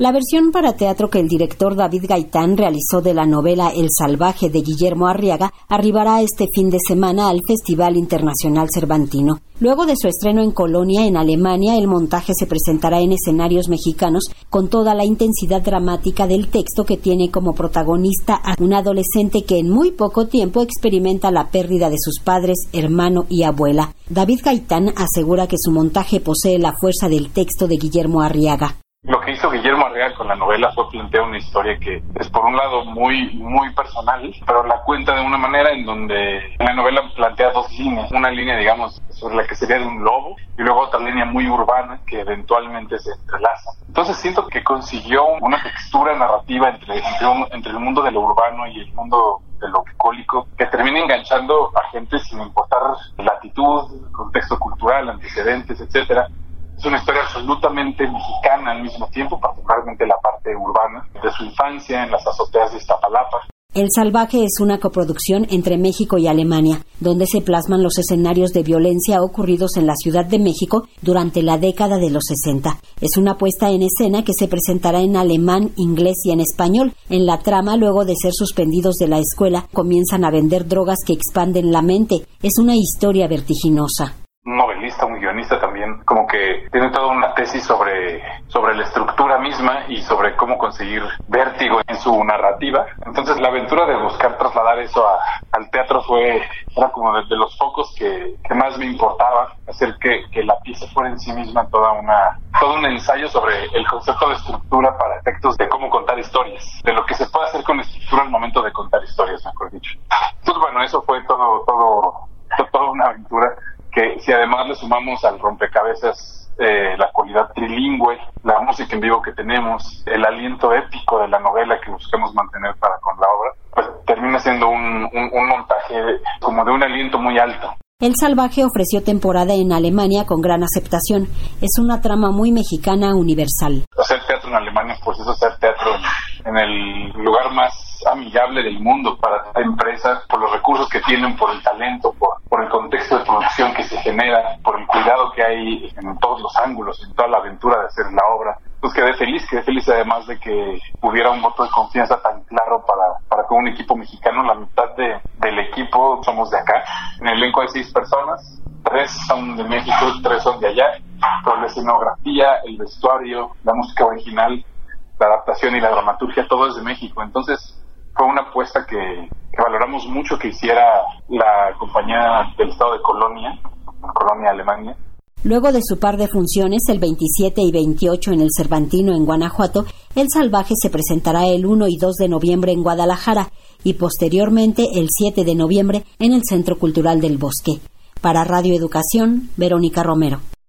La versión para teatro que el director David Gaitán realizó de la novela El Salvaje de Guillermo Arriaga arribará este fin de semana al Festival Internacional Cervantino. Luego de su estreno en Colonia, en Alemania, el montaje se presentará en escenarios mexicanos con toda la intensidad dramática del texto que tiene como protagonista a un adolescente que en muy poco tiempo experimenta la pérdida de sus padres, hermano y abuela. David Gaitán asegura que su montaje posee la fuerza del texto de Guillermo Arriaga. Lo que hizo Guillermo Arriaga con la novela fue plantear una historia que es por un lado muy muy personal, pero la cuenta de una manera en donde la novela plantea dos líneas, una línea digamos sobre la que sería de un lobo y luego otra línea muy urbana que eventualmente se entrelaza. Entonces siento que consiguió una textura narrativa entre entre, el mundo de lo urbano y el mundo de lo bucólico que termina enganchando a gente sin importar latitud, contexto cultural, antecedentes, etcétera es una historia absolutamente mexicana al mismo tiempo, particularmente la parte urbana, de su infancia en las azoteas de Iztapalapa. El Salvaje es una coproducción entre México y Alemania, donde se plasman los escenarios de violencia ocurridos en la Ciudad de México durante la década de los 60. Es una puesta en escena que se presentará en alemán, inglés y en español. En la trama, luego de ser suspendidos de la escuela, comienzan a vender drogas que expanden la mente. Es una historia vertiginosa un guionista también, como que tiene toda una tesis sobre, sobre la estructura misma y sobre cómo conseguir vértigo en su narrativa. Entonces la aventura de buscar trasladar eso al teatro fue, era como de, los focos que, más me importaba, hacer que, que, la pieza fuera en sí misma toda una, todo un ensayo sobre el concepto de estructura para efectos de cómo contar historias, de lo que se puede hacer con estructura al momento de contar historias, mejor dicho. Entonces bueno, eso fue todo, todo, toda una aventura que si además le sumamos al rompecabezas eh, la cualidad trilingüe, la música en vivo que tenemos, el aliento épico de la novela que buscamos mantener para con la obra, pues termina siendo un, un montaje como de un aliento muy alto. El Salvaje ofreció temporada en Alemania con gran aceptación. Es una trama muy mexicana universal. Hacer teatro en Alemania, pues es hacer teatro en el lugar más amigable del mundo para la empresa, por los recursos que tienen, por el talento, por, contexto de producción que se genera, por el cuidado que hay en todos los ángulos, en toda la aventura de hacer la obra pues quedé feliz, quedé feliz además de que hubiera un voto de confianza tan claro para, para con un equipo mexicano, la mitad de, del equipo somos de acá, en el elenco hay seis personas, tres son de México, tres son de allá, pero la escenografía, el vestuario, la música original, la adaptación y la dramaturgia, todo es de México, entonces fue una apuesta que, que valoramos mucho que hiciera la compañía del estado de Colonia, Colonia Alemania, Luego de su par de funciones, el 27 y 28 en el Cervantino en Guanajuato, El Salvaje se presentará el 1 y 2 de noviembre en Guadalajara y posteriormente el 7 de noviembre en el Centro Cultural del Bosque. Para Radio Educación, Verónica Romero.